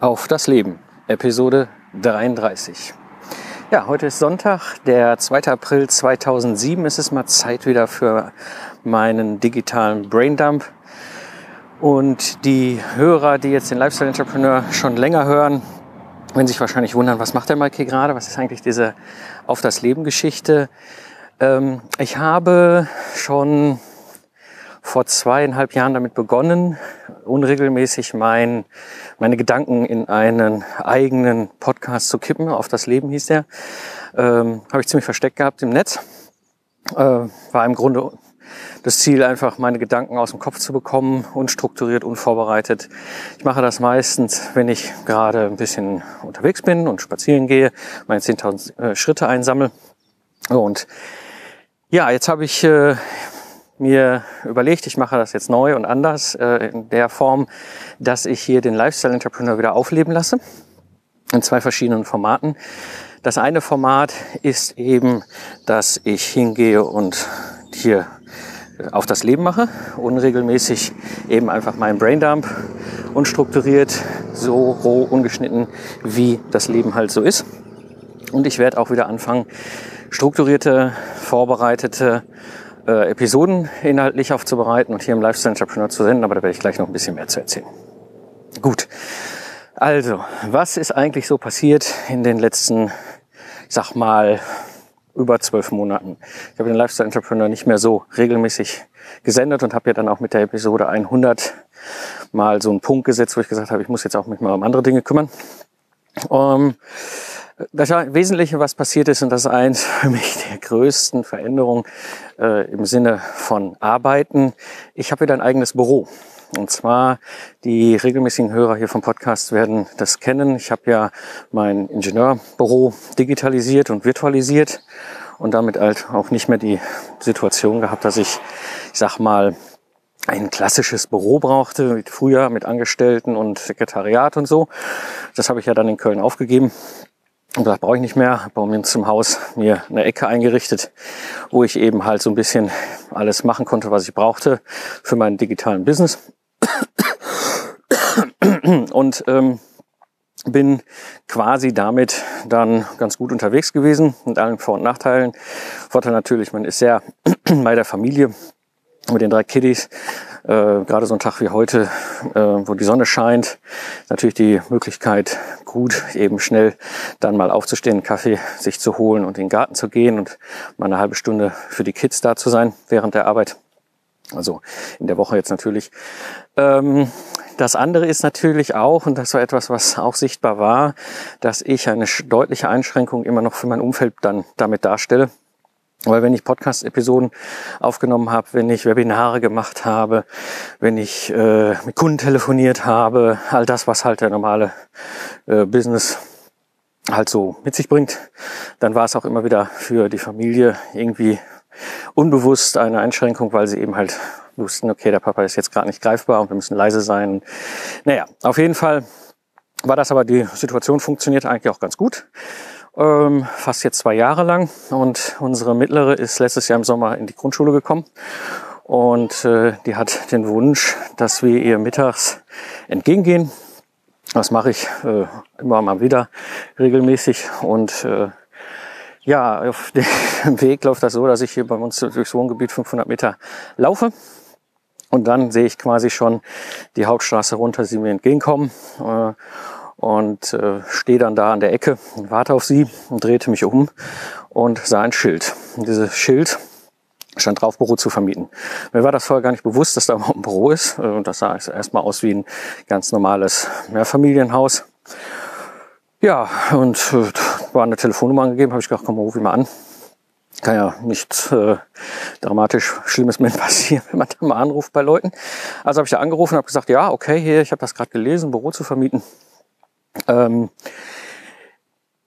Auf das Leben, Episode 33. Ja, heute ist Sonntag, der 2. April 2007. Es ist mal Zeit wieder für meinen digitalen Braindump. Und die Hörer, die jetzt den Lifestyle Entrepreneur schon länger hören, werden sich wahrscheinlich wundern, was macht der Mike hier gerade? Was ist eigentlich diese Auf das Leben Geschichte? Ähm, ich habe schon vor zweieinhalb Jahren damit begonnen, unregelmäßig mein, meine Gedanken in einen eigenen Podcast zu kippen. Auf das Leben hieß der. Ähm, Habe ich ziemlich versteckt gehabt im Netz. Äh, war im Grunde das Ziel, einfach meine Gedanken aus dem Kopf zu bekommen, unstrukturiert, unvorbereitet. Ich mache das meistens, wenn ich gerade ein bisschen unterwegs bin und spazieren gehe, meine 10.000 äh, Schritte einsammle. Und ja, jetzt habe ich äh, mir überlegt, ich mache das jetzt neu und anders äh, in der Form, dass ich hier den Lifestyle Entrepreneur wieder aufleben lasse in zwei verschiedenen Formaten. Das eine Format ist eben, dass ich hingehe und hier äh, auf das Leben mache, unregelmäßig eben einfach meinen Braindump unstrukturiert, so roh, ungeschnitten, wie das Leben halt so ist. Und ich werde auch wieder anfangen, strukturierte, vorbereitete äh, Episoden inhaltlich aufzubereiten und hier im Lifestyle Entrepreneur zu senden, aber da werde ich gleich noch ein bisschen mehr zu erzählen. Gut. Also, was ist eigentlich so passiert in den letzten, ich sag mal, über zwölf Monaten? Ich habe den Lifestyle Entrepreneur nicht mehr so regelmäßig gesendet und habe ja dann auch mit der Episode 100 mal so einen Punkt gesetzt, wo ich gesagt habe, ich muss jetzt auch mich mal um andere Dinge kümmern. Um, das Wesentliche, was passiert ist, und das ist eins für mich der größten Veränderungen äh, im Sinne von Arbeiten. Ich habe wieder ein eigenes Büro. Und zwar, die regelmäßigen Hörer hier vom Podcast werden das kennen. Ich habe ja mein Ingenieurbüro digitalisiert und virtualisiert und damit halt auch nicht mehr die Situation gehabt, dass ich, ich sag mal, ein klassisches Büro brauchte, wie früher mit Angestellten und Sekretariat und so. Das habe ich ja dann in Köln aufgegeben und das brauche ich nicht mehr. Habe bei mir zum Haus mir eine Ecke eingerichtet, wo ich eben halt so ein bisschen alles machen konnte, was ich brauchte für meinen digitalen Business. Und ähm, bin quasi damit dann ganz gut unterwegs gewesen mit allen Vor- und Nachteilen. Vorteil natürlich, man ist sehr bei der Familie mit den drei Kiddies äh, gerade so ein Tag wie heute, äh, wo die Sonne scheint, natürlich die Möglichkeit, gut eben schnell dann mal aufzustehen, einen Kaffee sich zu holen und in den Garten zu gehen und mal eine halbe Stunde für die Kids da zu sein während der Arbeit. Also in der Woche jetzt natürlich. Ähm, das andere ist natürlich auch, und das war etwas, was auch sichtbar war, dass ich eine deutliche Einschränkung immer noch für mein Umfeld dann damit darstelle. Weil wenn ich Podcast-Episoden aufgenommen habe, wenn ich Webinare gemacht habe, wenn ich äh, mit Kunden telefoniert habe, all das, was halt der normale äh, Business halt so mit sich bringt, dann war es auch immer wieder für die Familie irgendwie unbewusst eine Einschränkung, weil sie eben halt wussten, okay, der Papa ist jetzt gerade nicht greifbar und wir müssen leise sein. Naja, auf jeden Fall war das aber, die Situation funktioniert eigentlich auch ganz gut ähm, fast jetzt zwei Jahre lang. Und unsere mittlere ist letztes Jahr im Sommer in die Grundschule gekommen. Und äh, die hat den Wunsch, dass wir ihr mittags entgegengehen. Das mache ich äh, immer mal wieder regelmäßig. Und äh, ja, auf dem Weg läuft das so, dass ich hier bei uns durchs Wohngebiet 500 Meter laufe. Und dann sehe ich quasi schon die Hauptstraße runter, sie mir entgegenkommen. Äh, und äh, stehe dann da an der Ecke warte auf sie und drehte mich um und sah ein Schild. Und dieses Schild stand drauf, Büro zu vermieten. Mir war das vorher gar nicht bewusst, dass da überhaupt ein Büro ist. Und das sah erstmal aus wie ein ganz normales Mehrfamilienhaus. Ja, und äh, war eine Telefonnummer angegeben, habe ich gedacht, komm, ruf ich mal an. Kann ja nichts äh, dramatisch Schlimmes mit passieren, wenn man da mal anruft bei Leuten. Also habe ich da angerufen und habe gesagt, ja, okay, hier, ich habe das gerade gelesen, Büro zu vermieten. Ähm,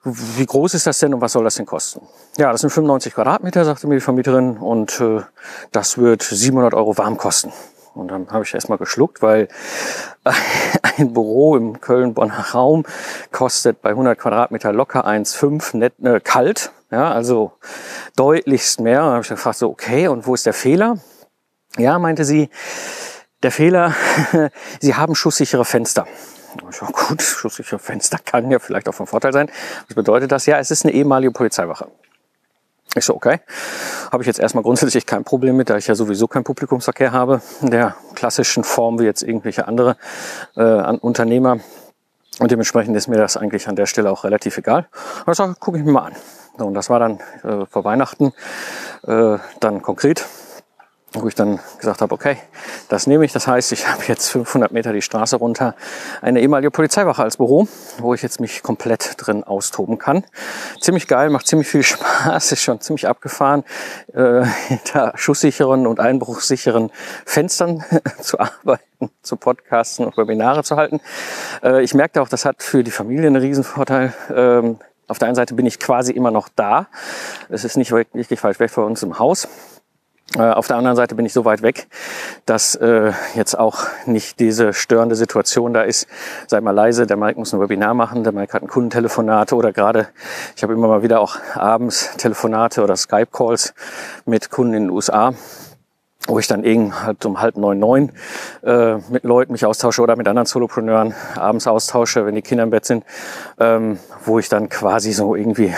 wie groß ist das denn und was soll das denn kosten? Ja, das sind 95 Quadratmeter, sagte mir die Vermieterin, und äh, das wird 700 Euro warm kosten. Und dann habe ich erstmal geschluckt, weil ein Büro im Köln-Bonner Raum kostet bei 100 Quadratmeter locker 1,5 net, äh, kalt, ja, also deutlichst mehr. Da habe ich gefragt, so okay, und wo ist der Fehler? Ja, meinte sie, der Fehler, sie haben schusssichere Fenster. Ja, gut, schusssichere Fenster kann ja vielleicht auch von Vorteil sein. Was bedeutet das? Ja, es ist eine ehemalige Polizeiwache. Ich so, okay. Habe ich jetzt erstmal grundsätzlich kein Problem mit, da ich ja sowieso keinen Publikumsverkehr habe, in der klassischen Form wie jetzt irgendwelche andere äh, Unternehmer. Und dementsprechend ist mir das eigentlich an der Stelle auch relativ egal. Sage, gucke ich mir mal an. So, und das war dann äh, vor Weihnachten äh, dann konkret wo ich dann gesagt habe, okay, das nehme ich. Das heißt, ich habe jetzt 500 Meter die Straße runter eine ehemalige Polizeiwache als Büro, wo ich jetzt mich komplett drin austoben kann. Ziemlich geil, macht ziemlich viel Spaß, ist schon ziemlich abgefahren, äh, hinter schusssicheren und einbruchsicheren Fenstern zu arbeiten, zu podcasten und Webinare zu halten. Äh, ich merkte auch, das hat für die Familie einen Riesenvorteil. Ähm, auf der einen Seite bin ich quasi immer noch da. Es ist nicht wirklich falsch weg vor uns im Haus. Äh, auf der anderen Seite bin ich so weit weg, dass äh, jetzt auch nicht diese störende Situation da ist. Sei mal leise, der Mike muss ein Webinar machen, der Mike hat ein Kundentelefonate oder gerade, ich habe immer mal wieder auch abends Telefonate oder Skype-Calls mit Kunden in den USA wo ich dann eben halt um halb neun, neun äh, mit Leuten mich austausche oder mit anderen Solopreneuren abends austausche, wenn die Kinder im Bett sind, ähm, wo ich dann quasi so irgendwie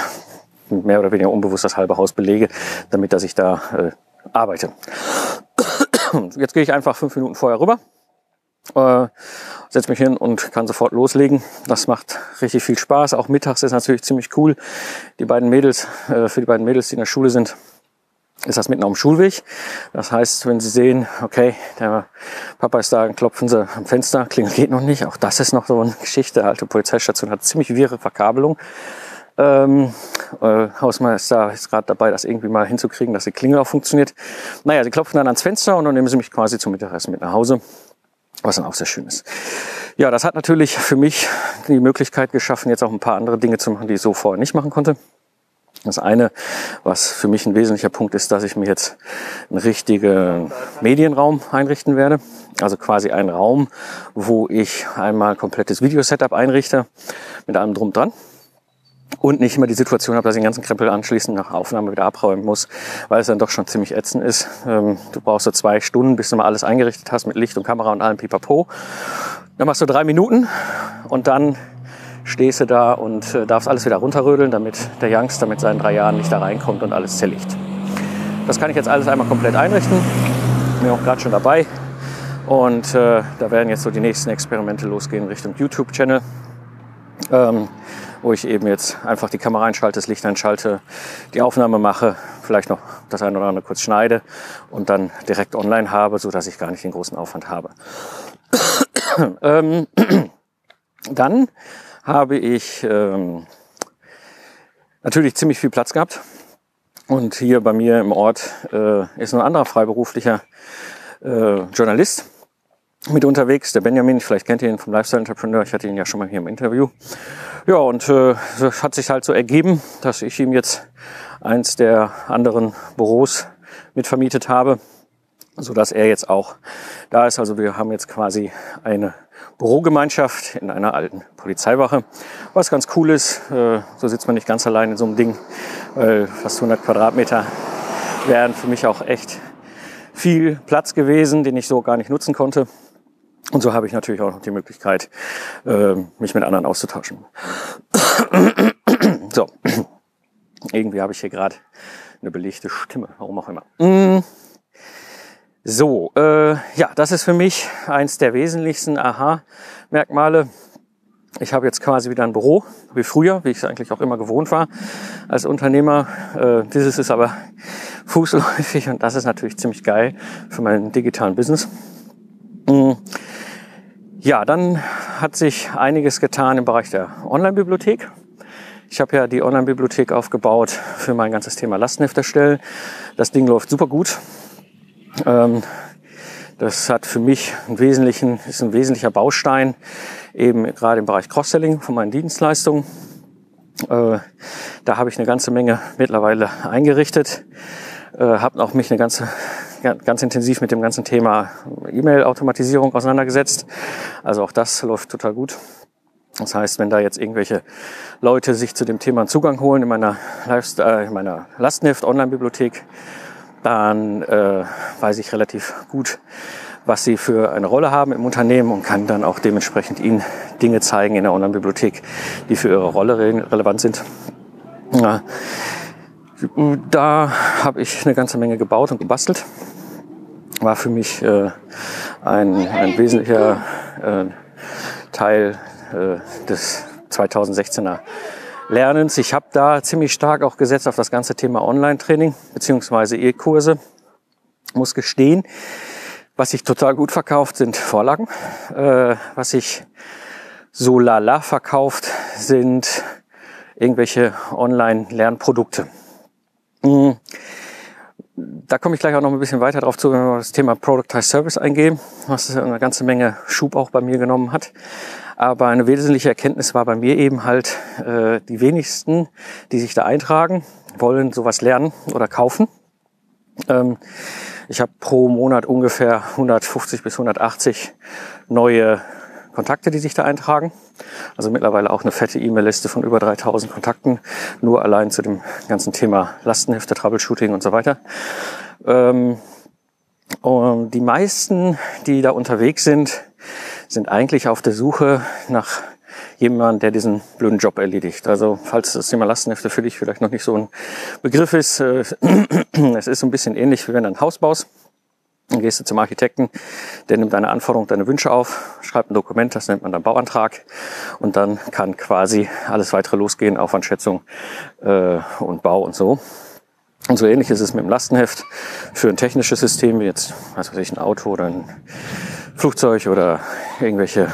mehr oder weniger unbewusst das halbe Haus belege, damit dass ich da äh, arbeite. Jetzt gehe ich einfach fünf Minuten vorher rüber, äh, setze mich hin und kann sofort loslegen. Das macht richtig viel Spaß. Auch mittags ist natürlich ziemlich cool. Die beiden Mädels, äh, für die beiden Mädels, die in der Schule sind, ist das mitten auf dem Schulweg. Das heißt, wenn Sie sehen, okay, der Papa ist da, klopfen Sie am Fenster, Klingel geht noch nicht. Auch das ist noch so eine Geschichte. alte Polizeistation hat ziemlich wirre Verkabelung. Ähm, äh, Hausmeister ist gerade dabei, das irgendwie mal hinzukriegen, dass die Klingel auch funktioniert. Naja, sie klopfen dann ans Fenster und dann nehmen sie mich quasi zum Mittagessen mit nach Hause, was dann auch sehr schön ist. Ja, das hat natürlich für mich die Möglichkeit geschaffen, jetzt auch ein paar andere Dinge zu machen, die ich so vorher nicht machen konnte. Das eine, was für mich ein wesentlicher Punkt ist, dass ich mir jetzt einen richtigen Medienraum einrichten werde. Also quasi einen Raum, wo ich einmal komplettes Videosetup einrichte mit allem drum dran und nicht immer die Situation habe, dass ich den ganzen Krempel anschließend nach Aufnahme wieder abräumen muss, weil es dann doch schon ziemlich ätzend ist. Ähm, du brauchst so zwei Stunden, bis du mal alles eingerichtet hast mit Licht und Kamera und allem Pipapo. Dann machst du drei Minuten und dann stehst du da und äh, darfst alles wieder runterrödeln, damit der Youngster mit seinen drei Jahren nicht da reinkommt und alles zerlegt. Das kann ich jetzt alles einmal komplett einrichten. Bin auch gerade schon dabei. Und äh, da werden jetzt so die nächsten Experimente losgehen Richtung YouTube-Channel. Ähm, wo ich eben jetzt einfach die Kamera einschalte, das Licht einschalte, die Aufnahme mache, vielleicht noch das eine oder andere kurz schneide und dann direkt online habe, so dass ich gar nicht den großen Aufwand habe. ähm, dann habe ich ähm, natürlich ziemlich viel Platz gehabt. Und hier bei mir im Ort äh, ist ein anderer freiberuflicher äh, Journalist mit unterwegs, der Benjamin, vielleicht kennt ihr ihn vom Lifestyle Entrepreneur, ich hatte ihn ja schon mal hier im Interview. Ja, und äh, es hat sich halt so ergeben, dass ich ihm jetzt eins der anderen Büros mitvermietet habe, so dass er jetzt auch da ist. Also wir haben jetzt quasi eine Bürogemeinschaft in einer alten Polizeiwache, was ganz cool ist. Äh, so sitzt man nicht ganz allein in so einem Ding, weil fast 100 Quadratmeter wären für mich auch echt viel Platz gewesen, den ich so gar nicht nutzen konnte. Und so habe ich natürlich auch noch die Möglichkeit, äh, mich mit anderen auszutauschen. so, irgendwie habe ich hier gerade eine belegte Stimme, warum auch immer. Mm. So, äh, ja, das ist für mich eins der wesentlichsten Aha-Merkmale. Ich habe jetzt quasi wieder ein Büro, wie früher, wie ich es eigentlich auch immer gewohnt war als Unternehmer. Äh, dieses ist aber fußläufig und das ist natürlich ziemlich geil für meinen digitalen Business. Mm. Ja, dann hat sich einiges getan im Bereich der Online-Bibliothek. Ich habe ja die Online-Bibliothek aufgebaut für mein ganzes Thema Lastenheft erstellen. Das Ding läuft super gut. Ähm, das hat für mich einen wesentlichen, ist ein wesentlicher Baustein, eben gerade im Bereich Cross-Selling von meinen Dienstleistungen. Äh, da habe ich eine ganze Menge mittlerweile eingerichtet, äh, habe auch mich eine ganze ganz intensiv mit dem ganzen Thema E-Mail-Automatisierung auseinandergesetzt. Also auch das läuft total gut. Das heißt, wenn da jetzt irgendwelche Leute sich zu dem Thema einen Zugang holen in meiner, Lifestyle, in meiner Lastenheft Online-Bibliothek, dann äh, weiß ich relativ gut, was sie für eine Rolle haben im Unternehmen und kann dann auch dementsprechend ihnen Dinge zeigen in der Online-Bibliothek, die für ihre Rolle relevant sind. Ja. Da habe ich eine ganze Menge gebaut und gebastelt. War für mich äh, ein, ein wesentlicher äh, Teil äh, des 2016er Lernens. Ich habe da ziemlich stark auch gesetzt auf das ganze Thema Online-Training beziehungsweise E-Kurse. Muss gestehen, was sich total gut verkauft, sind Vorlagen. Äh, was sich so lala verkauft, sind irgendwelche Online-Lernprodukte. Mhm. Da komme ich gleich auch noch ein bisschen weiter drauf zu, wenn wir das Thema Productized Service eingehen, was eine ganze Menge Schub auch bei mir genommen hat. Aber eine wesentliche Erkenntnis war bei mir eben halt, äh, die wenigsten, die sich da eintragen, wollen sowas lernen oder kaufen. Ähm, ich habe pro Monat ungefähr 150 bis 180 neue Kontakte, die sich da eintragen. Also mittlerweile auch eine fette E-Mail-Liste von über 3000 Kontakten, nur allein zu dem ganzen Thema Lastenhefte, Troubleshooting und so weiter. Ähm, und die meisten, die da unterwegs sind, sind eigentlich auf der Suche nach jemand, der diesen blöden Job erledigt. Also falls das Thema Lastenhefte für dich vielleicht noch nicht so ein Begriff ist, äh, es ist so ein bisschen ähnlich, wie wenn du ein Haus baust. Dann gehst du zum Architekten, der nimmt deine Anforderungen, deine Wünsche auf, schreibt ein Dokument, das nennt man dann Bauantrag und dann kann quasi alles weitere losgehen, Aufwandschätzung äh, und Bau und so. Und so ähnlich ist es mit dem Lastenheft für ein technisches System, wie jetzt, was weiß ich, ein Auto oder ein Flugzeug oder irgendwelche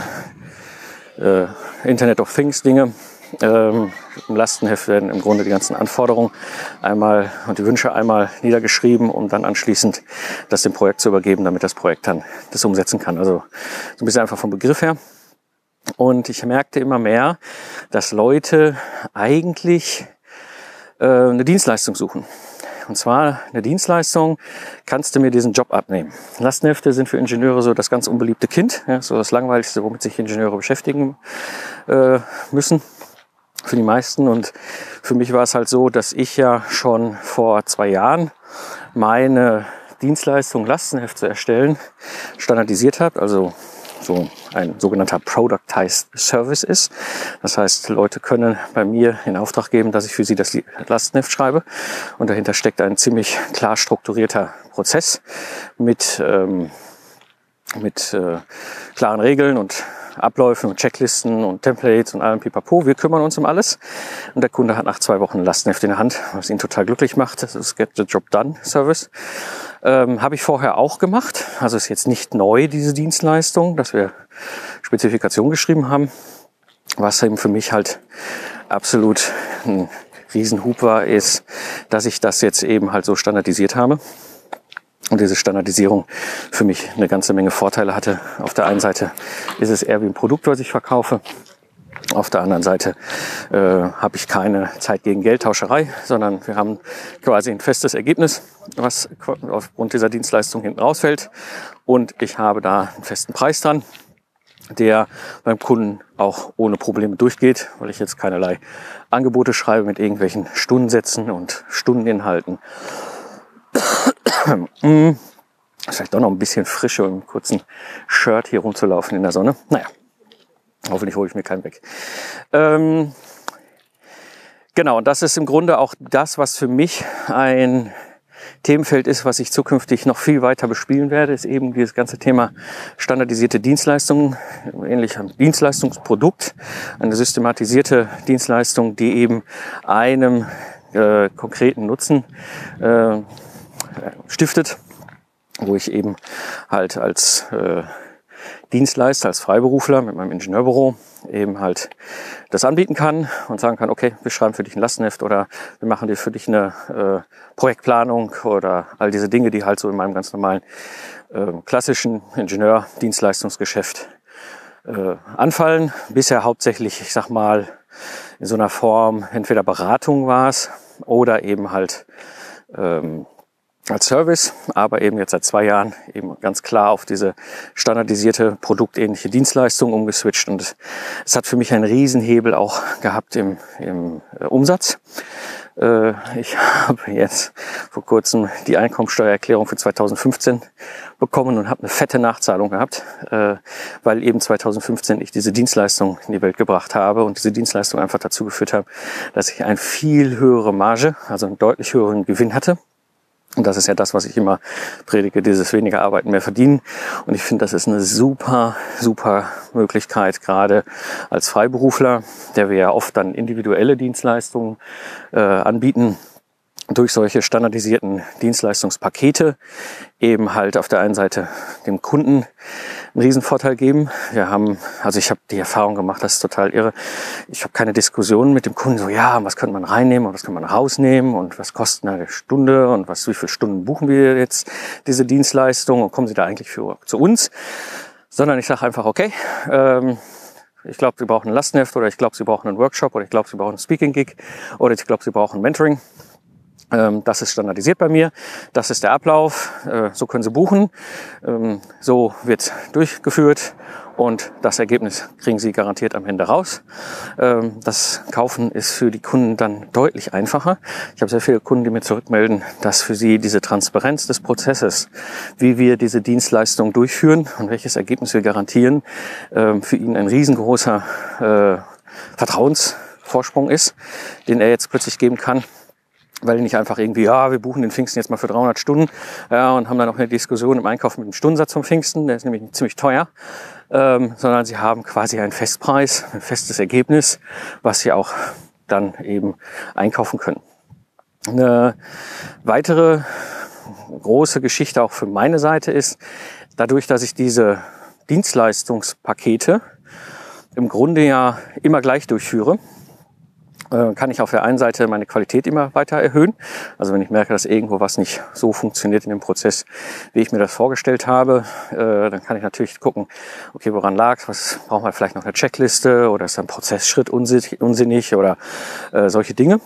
äh, Internet of Things Dinge. Ähm, Im Lastenheft werden im Grunde die ganzen Anforderungen einmal und die Wünsche einmal niedergeschrieben, um dann anschließend das dem Projekt zu übergeben, damit das Projekt dann das umsetzen kann. Also so ein bisschen einfach vom Begriff her. Und ich merkte immer mehr, dass Leute eigentlich äh, eine Dienstleistung suchen. Und zwar eine Dienstleistung, kannst du mir diesen Job abnehmen. Lastenhefte sind für Ingenieure so das ganz unbeliebte Kind, ja, so das Langweiligste, womit sich Ingenieure beschäftigen äh, müssen für die meisten. Und für mich war es halt so, dass ich ja schon vor zwei Jahren meine Dienstleistung Lastenheft zu erstellen standardisiert habe, also so ein sogenannter Productized Service ist. Das heißt, Leute können bei mir in Auftrag geben, dass ich für sie das Lastenheft schreibe. Und dahinter steckt ein ziemlich klar strukturierter Prozess mit, ähm, mit äh, klaren Regeln und Abläufen und Checklisten und Templates und allem Pipapo. Wir kümmern uns um alles. Und der Kunde hat nach zwei Wochen Lastenheft in der Hand, was ihn total glücklich macht. Das ist Get the Job Done Service. Ähm, Habe ich vorher auch gemacht. Also ist jetzt nicht neu, diese Dienstleistung, dass wir Spezifikation geschrieben haben. Was eben für mich halt absolut ein Riesenhub war, ist, dass ich das jetzt eben halt so standardisiert habe und diese Standardisierung für mich eine ganze Menge Vorteile hatte. Auf der einen Seite ist es eher wie ein Produkt, was ich verkaufe. Auf der anderen Seite äh, habe ich keine Zeit gegen Geldtauscherei, sondern wir haben quasi ein festes Ergebnis, was aufgrund dieser Dienstleistung hinten rausfällt. Und ich habe da einen festen Preis dran, der beim Kunden auch ohne Probleme durchgeht, weil ich jetzt keinerlei Angebote schreibe mit irgendwelchen Stundensätzen und Stundeninhalten. Vielleicht doch noch ein bisschen frischer im kurzen Shirt hier rumzulaufen in der Sonne. Naja, hoffentlich hole ich mir keinen weg. Ähm, genau, und das ist im Grunde auch das, was für mich ein Themenfeld ist, was ich zukünftig noch viel weiter bespielen werde, ist eben dieses ganze Thema standardisierte Dienstleistungen, ähnlich ein Dienstleistungsprodukt, eine systematisierte Dienstleistung, die eben einem äh, konkreten Nutzen äh, stiftet, wo ich eben halt als äh, Dienstleister, als Freiberufler mit meinem Ingenieurbüro eben halt das anbieten kann und sagen kann, okay, wir schreiben für dich ein Lastenheft oder wir machen dir für dich eine äh, Projektplanung oder all diese Dinge, die halt so in meinem ganz normalen äh, klassischen Ingenieur-Dienstleistungsgeschäft äh, anfallen. Bisher hauptsächlich, ich sag mal, in so einer Form entweder Beratung war es oder eben halt ähm, als Service, aber eben jetzt seit zwei Jahren eben ganz klar auf diese standardisierte produktähnliche Dienstleistung umgeswitcht und es hat für mich einen Riesenhebel auch gehabt im, im äh, Umsatz. Äh, ich habe jetzt vor kurzem die Einkommensteuererklärung für 2015 bekommen und habe eine fette Nachzahlung gehabt, äh, weil eben 2015 ich diese Dienstleistung in die Welt gebracht habe und diese Dienstleistung einfach dazu geführt habe, dass ich eine viel höhere Marge, also einen deutlich höheren Gewinn hatte und das ist ja das, was ich immer predige, dieses weniger Arbeiten, mehr verdienen. Und ich finde, das ist eine super, super Möglichkeit, gerade als Freiberufler, der wir ja oft dann individuelle Dienstleistungen äh, anbieten, durch solche standardisierten Dienstleistungspakete eben halt auf der einen Seite dem Kunden einen Riesenvorteil geben. Wir haben, also ich habe die Erfahrung gemacht, das ist total irre. Ich habe keine Diskussionen mit dem Kunden, so ja, was könnte man reinnehmen und was kann man rausnehmen und was kostet eine Stunde und was, wie viele Stunden buchen wir jetzt diese Dienstleistung und kommen Sie da eigentlich für zu uns? Sondern ich sage einfach, okay, ähm, ich glaube, Sie brauchen ein Lastenheft oder ich glaube, Sie brauchen einen Workshop oder ich glaube, Sie brauchen ein Speaking-Gig oder ich glaube, Sie brauchen Mentoring. Ähm, das ist standardisiert bei mir. Das ist der Ablauf. Äh, so können Sie buchen. Ähm, so wird durchgeführt und das Ergebnis kriegen Sie garantiert am Ende raus. Ähm, das Kaufen ist für die Kunden dann deutlich einfacher. Ich habe sehr viele Kunden, die mir zurückmelden, dass für sie diese Transparenz des Prozesses, wie wir diese Dienstleistung durchführen und welches Ergebnis wir garantieren, für ihn ein riesengroßer äh, Vertrauensvorsprung ist, den er jetzt plötzlich geben kann weil die nicht einfach irgendwie, ja, wir buchen den Pfingsten jetzt mal für 300 Stunden ja, und haben dann auch eine Diskussion im Einkauf mit dem Stundensatz vom Pfingsten, der ist nämlich ziemlich teuer, ähm, sondern sie haben quasi einen Festpreis, ein festes Ergebnis, was sie auch dann eben einkaufen können. Eine weitere große Geschichte auch für meine Seite ist, dadurch, dass ich diese Dienstleistungspakete im Grunde ja immer gleich durchführe, äh, kann ich auf der einen Seite meine Qualität immer weiter erhöhen. Also wenn ich merke, dass irgendwo was nicht so funktioniert in dem Prozess, wie ich mir das vorgestellt habe, äh, dann kann ich natürlich gucken, okay, woran lag Was brauchen wir vielleicht noch eine Checkliste oder ist ein Prozessschritt unsinnig oder äh, solche Dinge.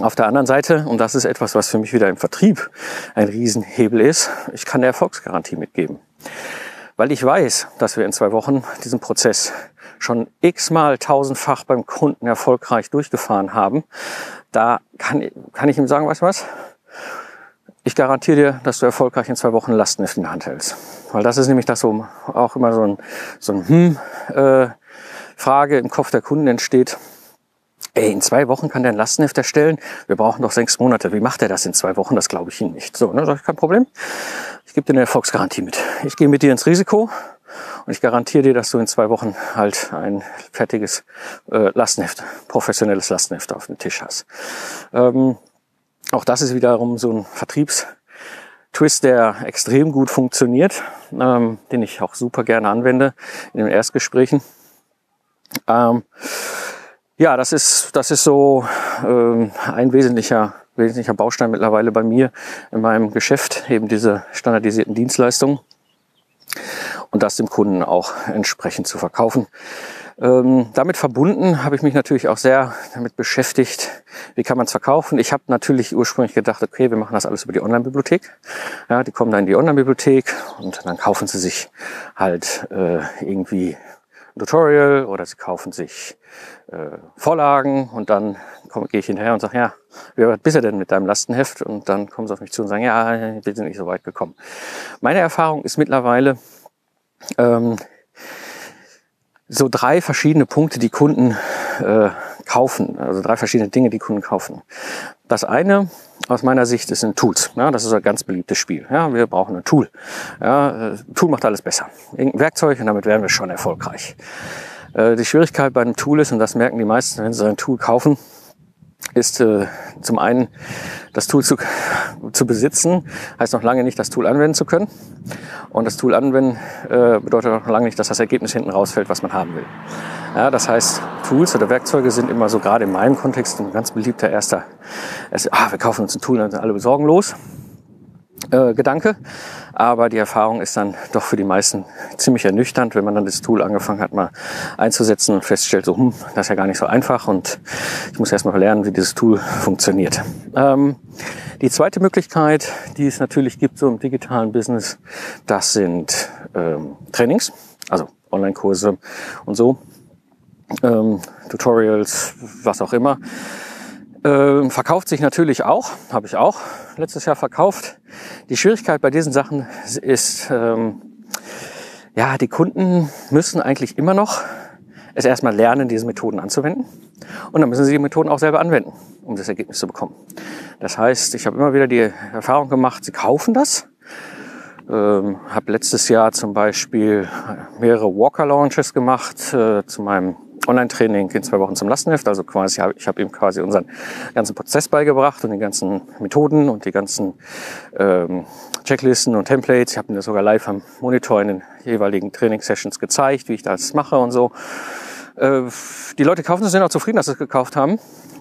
Auf der anderen Seite, und das ist etwas, was für mich wieder im Vertrieb ein Riesenhebel ist, ich kann eine Erfolgsgarantie mitgeben. Weil ich weiß, dass wir in zwei Wochen diesen Prozess schon x-mal tausendfach beim Kunden erfolgreich durchgefahren haben, da kann, kann ich ihm sagen, weißt du was? Ich garantiere dir, dass du erfolgreich in zwei Wochen Lastenheft in der Hand hältst. Weil das ist nämlich das, wo auch immer so ein, so ein hm, äh, Frage im Kopf der Kunden entsteht. Ey, in zwei Wochen kann der ein Lastenheft erstellen. Wir brauchen doch sechs Monate. Wie macht er das in zwei Wochen? Das glaube ich Ihnen nicht. So, ne, sag ich, kein Problem. Ich gebe dir eine Erfolgsgarantie mit. Ich gehe mit dir ins Risiko und ich garantiere dir, dass du in zwei Wochen halt ein fertiges äh, Lastenheft, professionelles Lastenheft auf dem Tisch hast. Ähm, auch das ist wiederum so ein Vertriebstwist, der extrem gut funktioniert, ähm, den ich auch super gerne anwende in den Erstgesprächen. Ähm, ja, das ist, das ist so ähm, ein wesentlicher, wesentlicher Baustein mittlerweile bei mir in meinem Geschäft, eben diese standardisierten Dienstleistungen und das dem Kunden auch entsprechend zu verkaufen. Ähm, damit verbunden habe ich mich natürlich auch sehr damit beschäftigt, wie kann man es verkaufen. Ich habe natürlich ursprünglich gedacht, okay, wir machen das alles über die Online-Bibliothek. Ja, die kommen dann in die Online-Bibliothek und dann kaufen sie sich halt äh, irgendwie ein Tutorial oder sie kaufen sich äh, Vorlagen und dann gehe ich hinterher und sage, ja, wie weit bist du denn mit deinem Lastenheft? Und dann kommen sie auf mich zu und sagen, ja, wir sind nicht so weit gekommen. Meine Erfahrung ist mittlerweile, ähm, so drei verschiedene Punkte, die Kunden äh, kaufen, also drei verschiedene Dinge, die Kunden kaufen. Das eine aus meiner Sicht ist ein Tools. Ja, das ist ein ganz beliebtes Spiel. Ja, wir brauchen ein Tool. Ja, äh, Tool macht alles besser. Irgendein Werkzeug und damit werden wir schon erfolgreich. Äh, die Schwierigkeit bei einem Tool ist, und das merken die meisten, wenn sie ein Tool kaufen, ist äh, zum einen das Tool zu, zu besitzen, heißt noch lange nicht, das Tool anwenden zu können. Und das Tool anwenden äh, bedeutet noch lange nicht, dass das Ergebnis hinten rausfällt, was man haben will. Ja, das heißt, Tools oder Werkzeuge sind immer so gerade in meinem Kontext ein ganz beliebter erster, erster ah, wir kaufen uns ein Tool und sind alle besorgenlos äh, Gedanke. Aber die Erfahrung ist dann doch für die meisten ziemlich ernüchternd, wenn man dann das Tool angefangen hat, mal einzusetzen und feststellt, so, hm, das ist ja gar nicht so einfach und ich muss erstmal lernen, wie dieses Tool funktioniert. Ähm, die zweite Möglichkeit, die es natürlich gibt so im digitalen Business, das sind ähm, Trainings, also Online-Kurse und so, ähm, Tutorials, was auch immer Ähm, verkauft sich natürlich auch, habe ich auch letztes Jahr verkauft. Die Schwierigkeit bei diesen Sachen ist, ähm, ja, die Kunden müssen eigentlich immer noch es erstmal lernen, diese Methoden anzuwenden. Und dann müssen sie die Methoden auch selber anwenden, um das Ergebnis zu bekommen. Das heißt, ich habe immer wieder die Erfahrung gemacht, sie kaufen das. Ähm, habe letztes Jahr zum Beispiel mehrere Walker-Launches gemacht äh, zu meinem Online-Training in zwei Wochen zum Lastenheft. Also quasi, ich habe ihm quasi unseren ganzen Prozess beigebracht und die ganzen Methoden und die ganzen ähm, Checklisten und Templates. Ich habe ihm das sogar live am Monitor in den jeweiligen Training-Sessions gezeigt, wie ich das mache und so. Äh, die Leute kaufen es, sind auch zufrieden, dass sie es gekauft haben.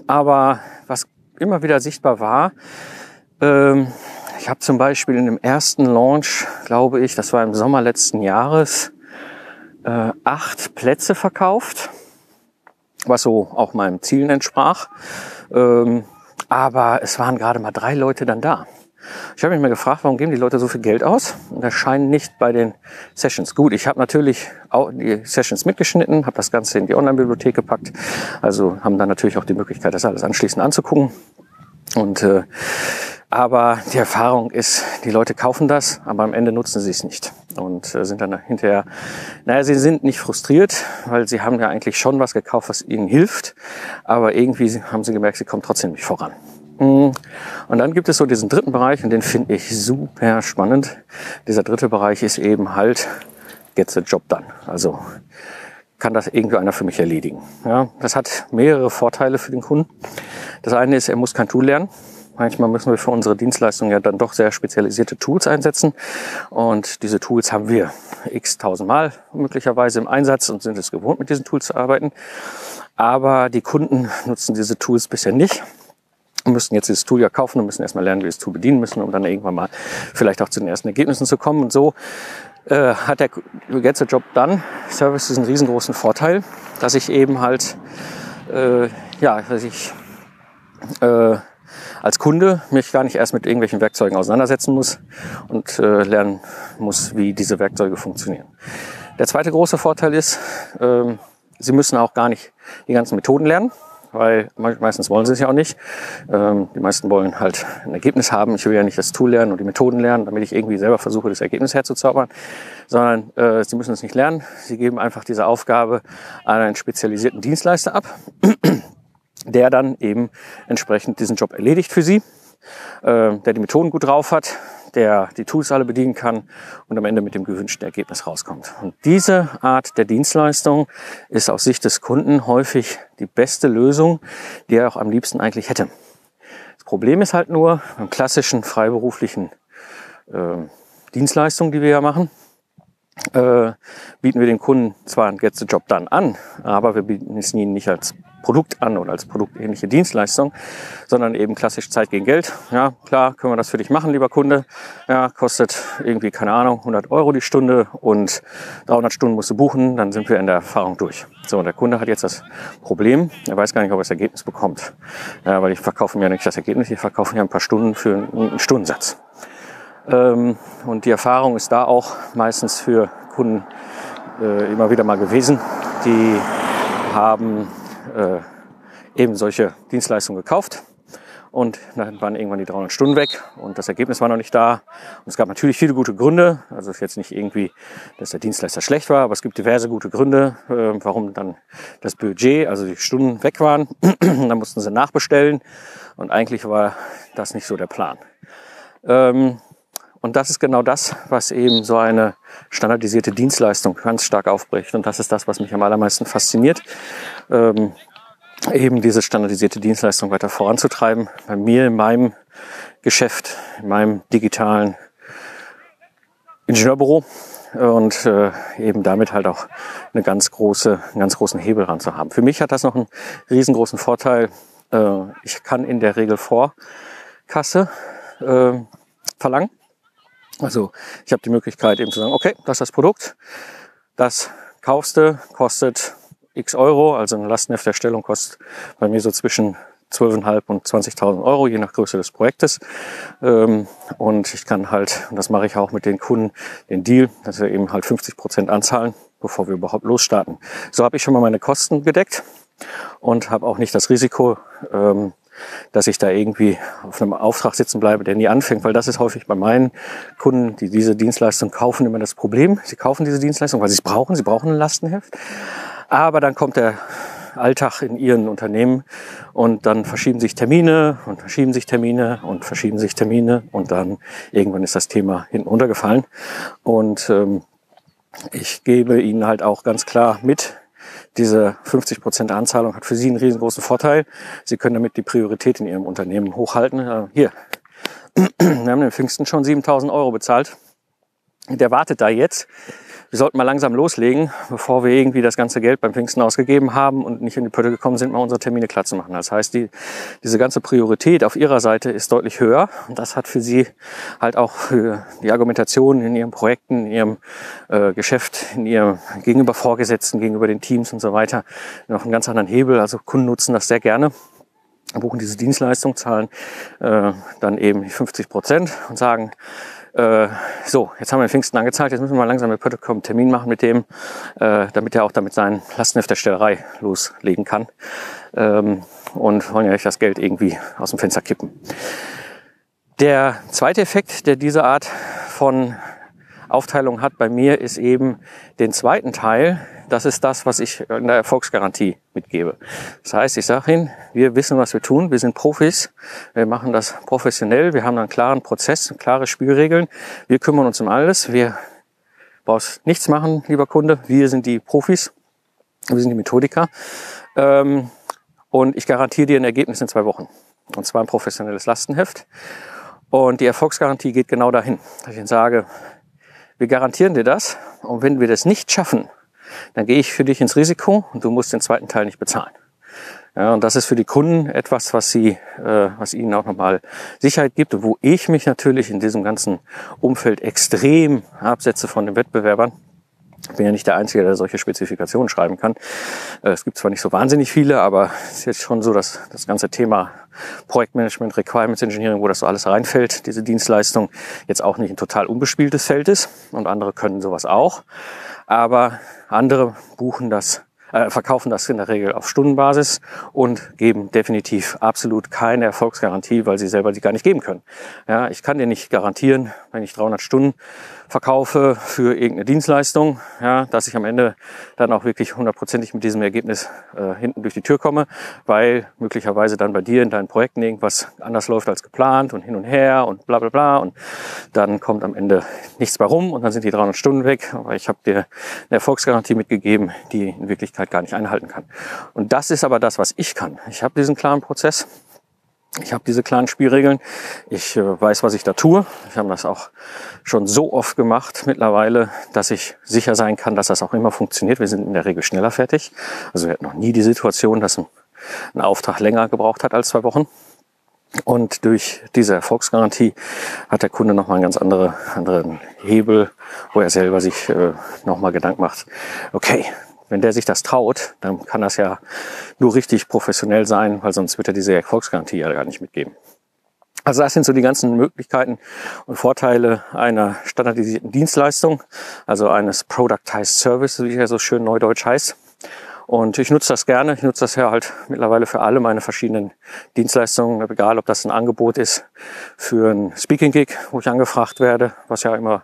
Aber was immer wieder sichtbar war, ähm, ich habe zum Beispiel in dem ersten Launch, glaube ich, das war im Sommer letzten Jahres, äh, acht Plätze verkauft was so auch meinem Zielen entsprach. Ähm, aber es waren gerade mal drei Leute dann da. Ich habe mich mal gefragt, warum geben die Leute so viel Geld aus? Und das scheint nicht bei den Sessions. Gut, ich habe natürlich auch die Sessions mitgeschnitten, habe das Ganze in die Online-Bibliothek gepackt. Also haben dann natürlich auch die Möglichkeit, das alles anschließend anzugucken. Und äh, aber die Erfahrung ist, die Leute kaufen das, aber am Ende nutzen sie es nicht und äh, sind dann hinterher, naja, sie sind nicht frustriert, weil sie haben ja eigentlich schon was gekauft, was ihnen hilft, aber irgendwie haben sie gemerkt, sie kommen trotzdem nicht voran. Hm. Und dann gibt es so diesen dritten Bereich und den finde ich super spannend. Dieser dritte Bereich ist eben halt, get the job done. Also kann das irgendwie einer für mich erledigen. Ja, das hat mehrere Vorteile für den Kunden. Das eine ist, er muss kein Tool lernen. Manchmal müssen wir für unsere Dienstleistung ja dann doch sehr spezialisierte Tools einsetzen. Und diese Tools haben wir x tausendmal möglicherweise im Einsatz und sind es gewohnt, mit diesen Tools zu arbeiten. Aber die Kunden nutzen diese Tools bisher nicht müssen jetzt dieses Tool ja kaufen und müssen erstmal lernen, wie wir das Tool bedienen müssen, um dann irgendwann mal vielleicht auch zu den ersten Ergebnissen zu kommen. Und so äh, hat der Get the Job Done Service diesen riesengroßen Vorteil, dass ich eben halt, äh, ja, dass ich äh, als Kunde mich gar nicht erst mit irgendwelchen Werkzeugen auseinandersetzen muss und äh, lernen muss, wie diese Werkzeuge funktionieren. Der zweite große Vorteil ist, äh, Sie müssen auch gar nicht die ganzen Methoden lernen, weil meistens wollen sie es ja auch nicht. Ähm, die meisten wollen halt ein Ergebnis haben. Ich will ja nicht das Tool lernen und die Methoden lernen, damit ich irgendwie selber versuche, das Ergebnis herzuzaubern, sondern äh, sie müssen es nicht lernen. Sie geben einfach diese Aufgabe an einen spezialisierten Dienstleister ab der dann eben entsprechend diesen Job erledigt für Sie, äh, der die Methoden gut drauf hat, der die Tools alle bedienen kann und am Ende mit dem gewünschten Ergebnis rauskommt. Und diese Art der Dienstleistung ist aus Sicht des Kunden häufig die beste Lösung, die er auch am liebsten eigentlich hätte. Das Problem ist halt nur, beim klassischen freiberuflichen äh, Dienstleistungen, die wir ja machen, äh, bieten wir den Kunden zwar ein Get the Job Done an, aber wir bieten es ihnen nicht als Produkt an oder als produktähnliche Dienstleistung, sondern eben klassisch Zeit gegen Geld. Ja, klar, können wir das für dich machen, lieber Kunde. Ja, kostet irgendwie, keine Ahnung, 100 Euro die Stunde und 300 Stunden musst du buchen, dann sind wir in der Erfahrung durch. So, und der Kunde hat jetzt das Problem, er weiß gar nicht, ob er das Ergebnis bekommt. Ja, weil ich verkaufe mir ja nicht das Ergebnis, ich verkaufe mir ein paar Stunden für einen Stundensatz. Ähm, und die Erfahrung ist da auch meistens für Kunden äh, immer wieder mal gewesen. Die haben äh, eben solche Dienstleistungen gekauft. Und dann waren irgendwann die 300 Stunden weg und das Ergebnis war noch nicht da. Und es gab natürlich viele gute Gründe. Also es ist jetzt nicht irgendwie, dass der Dienstleister schlecht war, aber es gibt diverse gute Gründe, äh, warum dann das Budget, also die Stunden weg waren. dann mussten sie nachbestellen und eigentlich war das nicht so der Plan. Ähm, und das ist genau das, was eben so eine standardisierte Dienstleistung ganz stark aufbricht. Und das ist das, was mich am allermeisten fasziniert. Ähm, eben diese standardisierte Dienstleistung weiter voranzutreiben. Bei mir in meinem Geschäft, in meinem digitalen Ingenieurbüro und äh, eben damit halt auch eine ganz große, einen ganz großen Hebel ran zu haben. Für mich hat das noch einen riesengroßen Vorteil. Äh, ich kann in der Regel Vorkasse äh, verlangen. Also ich habe die Möglichkeit eben zu sagen, okay, das ist das Produkt, das kaufst du, kostet x Euro, also eine Lastenhefterstellung kostet bei mir so zwischen 12.500 und 20.000 Euro, je nach Größe des Projektes. Ähm, und ich kann halt, und das mache ich auch mit den Kunden, den Deal, dass wir eben halt 50 Prozent anzahlen, bevor wir überhaupt losstarten. So habe ich schon mal meine Kosten gedeckt und habe auch nicht das Risiko, ähm, dass ich da irgendwie auf einem Auftrag sitzen bleibe, der nie anfängt, weil das ist häufig bei meinen Kunden, die diese Dienstleistung kaufen, immer das Problem. Sie kaufen diese Dienstleistung, weil sie es brauchen. Sie brauchen ein Lastenheft. Aber dann kommt der Alltag in ihren Unternehmen und dann verschieben sich Termine und verschieben sich Termine und verschieben sich Termine und dann irgendwann ist das Thema hinten runtergefallen. Und ähm, ich gebe Ihnen halt auch ganz klar mit, diese 50% Anzahlung hat für Sie einen riesengroßen Vorteil. Sie können damit die Priorität in Ihrem Unternehmen hochhalten. Äh, hier, wir haben den Pfingsten schon 7000 Euro bezahlt. Der wartet da jetzt wir sollten mal langsam loslegen, bevor wir irgendwie das ganze Geld beim Pfingsten ausgegeben haben und nicht in die Pötte gekommen sind, mal unsere Termine klar zu machen. Das heißt, die, diese ganze Priorität auf Ihrer Seite ist deutlich höher und das hat für Sie halt auch für die Argumentation in Ihren Projekten, in Ihrem äh, Geschäft, in Ihrem gegenüber Vorgesetzten, gegenüber den Teams und so weiter noch einen ganz anderen Hebel. Also Kunden nutzen das sehr gerne buchen diese Dienstleistung, zahlen äh, dann eben 50 Prozent und sagen, äh, so, jetzt haben wir den Pfingsten angezahlt, jetzt müssen wir mal langsam mit Pöttekom einen Termin machen mit dem, äh, damit er auch damit seinen Lastenheft der Stellerei loslegen kann. Ähm, und wollen ja nicht das Geld irgendwie aus dem Fenster kippen. Der zweite Effekt, der diese Art von Aufteilung hat bei mir, ist eben den zweiten Teil, das ist das, was ich in der Erfolgsgarantie mitgebe. Das heißt, ich sage Ihnen, wir wissen, was wir tun, wir sind Profis, wir machen das professionell, wir haben einen klaren Prozess, klare Spielregeln, wir kümmern uns um alles, wir brauchst nichts machen, lieber Kunde, wir sind die Profis, wir sind die Methodiker ähm, und ich garantiere dir ein Ergebnis in zwei Wochen. Und zwar ein professionelles Lastenheft. Und die Erfolgsgarantie geht genau dahin, dass ich Ihnen sage, wir garantieren dir das. Und wenn wir das nicht schaffen, dann gehe ich für dich ins Risiko und du musst den zweiten Teil nicht bezahlen. Ja, und das ist für die Kunden etwas, was sie, äh, was ihnen auch nochmal Sicherheit gibt wo ich mich natürlich in diesem ganzen Umfeld extrem absetze von den Wettbewerbern. Ich bin ja nicht der Einzige, der solche Spezifikationen schreiben kann. Äh, es gibt zwar nicht so wahnsinnig viele, aber es ist jetzt schon so, dass das ganze Thema Projektmanagement, Requirements Engineering, wo das so alles reinfällt, diese Dienstleistung jetzt auch nicht ein total unbespieltes Feld ist. Und andere können sowas auch aber andere buchen das äh, verkaufen das in der Regel auf Stundenbasis und geben definitiv absolut keine Erfolgsgarantie, weil sie selber die gar nicht geben können. Ja, ich kann dir nicht garantieren, wenn ich 300 Stunden verkaufe für irgendeine Dienstleistung, ja, dass ich am Ende dann auch wirklich hundertprozentig mit diesem Ergebnis äh, hinten durch die Tür komme, weil möglicherweise dann bei dir in deinen Projekten irgendwas anders läuft als geplant und hin und her und bla bla bla und dann kommt am Ende nichts bei rum und dann sind die 300 Stunden weg, aber ich habe dir eine Erfolgsgarantie mitgegeben, die in Wirklichkeit gar nicht einhalten kann. Und das ist aber das, was ich kann. Ich habe diesen klaren Prozess, ich habe diese klaren Spielregeln. Ich äh, weiß, was ich da tue. Ich habe das auch schon so oft gemacht mittlerweile, dass ich sicher sein kann, dass das auch immer funktioniert. Wir sind in der Regel schneller fertig. Also wir hatten noch nie die Situation, dass ein, Auftrag länger gebraucht hat als zwei Wochen. Und durch diese Erfolgsgarantie hat der Kunde nochmal einen ganz andere, anderen Hebel, wo er selber sich äh, nochmal Gedanken macht, okay, wenn der sich das traut, dann kann das ja nur richtig professionell sein, weil sonst wird er diese Erfolgsgarantie ja gar nicht mitgeben. Also das sind so die ganzen Möglichkeiten und Vorteile einer standardisierten Dienstleistung, also eines Productized Service, wie er so schön neudeutsch heißt. Und ich nutze das gerne. Ich nutze das ja halt mittlerweile für alle meine verschiedenen Dienstleistungen, egal ob das ein Angebot ist für ein Speaking Gig, wo ich angefragt werde, was ja immer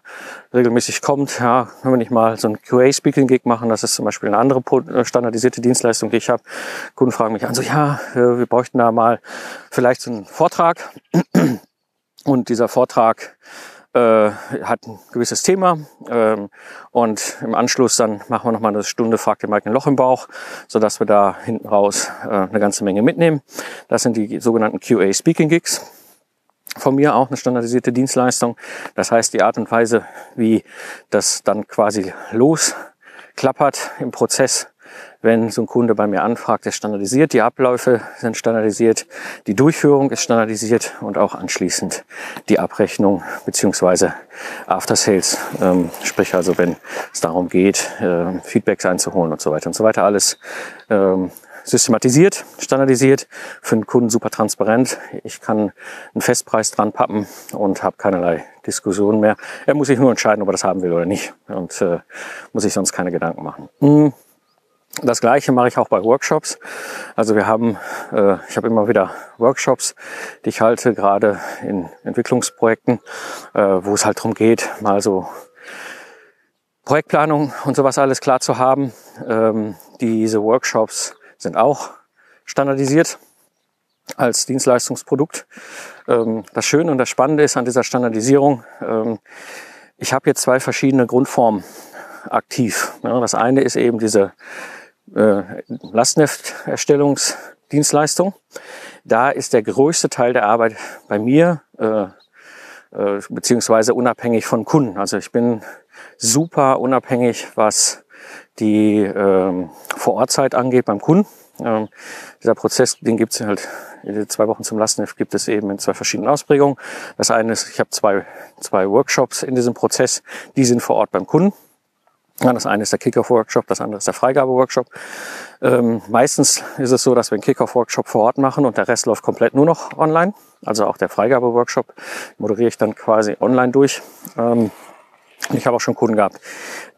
regelmäßig kommt. Ja, wenn wir nicht mal so ein QA Speaking Gig machen, das ist zum Beispiel eine andere äh, standardisierte Dienstleistung, die ich habe. Kunden fragen mich an, so ja, wir bräuchten da mal vielleicht so einen Vortrag. Und dieser Vortrag äh, hat ein gewisses Thema ähm, und im Anschluss dann machen wir noch mal eine Stunde fragt der Mike ein Loch im Bauch, so dass wir da hinten raus äh, eine ganze Menge mitnehmen. Das sind die sogenannten QA Speaking Gigs. Von mir auch eine standardisierte Dienstleistung. Das heißt, die Art und Weise, wie das dann quasi losklappert im Prozess, wenn so ein Kunde bei mir anfragt, ist standardisiert, die Abläufe sind standardisiert, die Durchführung ist standardisiert und auch anschließend die Abrechnung beziehungsweise After Sales, ähm, sprich also wenn es darum geht, äh, Feedbacks einzuholen und so weiter und so weiter, alles ähm, systematisiert, standardisiert, für den Kunden super transparent. Ich kann einen Festpreis dran pappen und habe keinerlei Diskussion mehr. Er muss sich nur entscheiden, ob er das haben will oder nicht und äh, muss sich sonst keine Gedanken machen. Hm. Das gleiche mache ich auch bei Workshops. Also wir haben, äh, ich habe immer wieder Workshops, die ich halte, gerade in Entwicklungsprojekten, äh, wo es halt darum geht, mal so Projektplanung und sowas alles klar zu haben. Ähm, diese Workshops sind auch standardisiert als Dienstleistungsprodukt. Ähm, das Schöne und das Spannende ist an dieser Standardisierung, ähm, ich habe jetzt zwei verschiedene Grundformen aktiv. Das eine ist eben diese äh, Lastneft-Erstellungsdienstleistung. Da ist der größte Teil der Arbeit bei mir, äh, äh, beziehungsweise unabhängig von Kunden. Also ich bin super unabhängig, was die ähm, Vorortzeit angeht beim Kunden. Ähm, dieser Prozess, den gibt es halt zwei Wochen zum Lastneft gibt es eben in zwei verschiedenen Ausprägungen. Das eine ist, ich habe zwei, zwei Workshops in diesem Prozess, die sind vor Ort beim Kunden. Das eine ist der Kickoff-Workshop, das andere ist der Freigabe-Workshop. Ähm, meistens ist es so, dass wir einen Kickoff-Workshop vor Ort machen und der Rest läuft komplett nur noch online. Also auch der Freigabe-Workshop moderiere ich dann quasi online durch. Ähm, ich habe auch schon Kunden gehabt,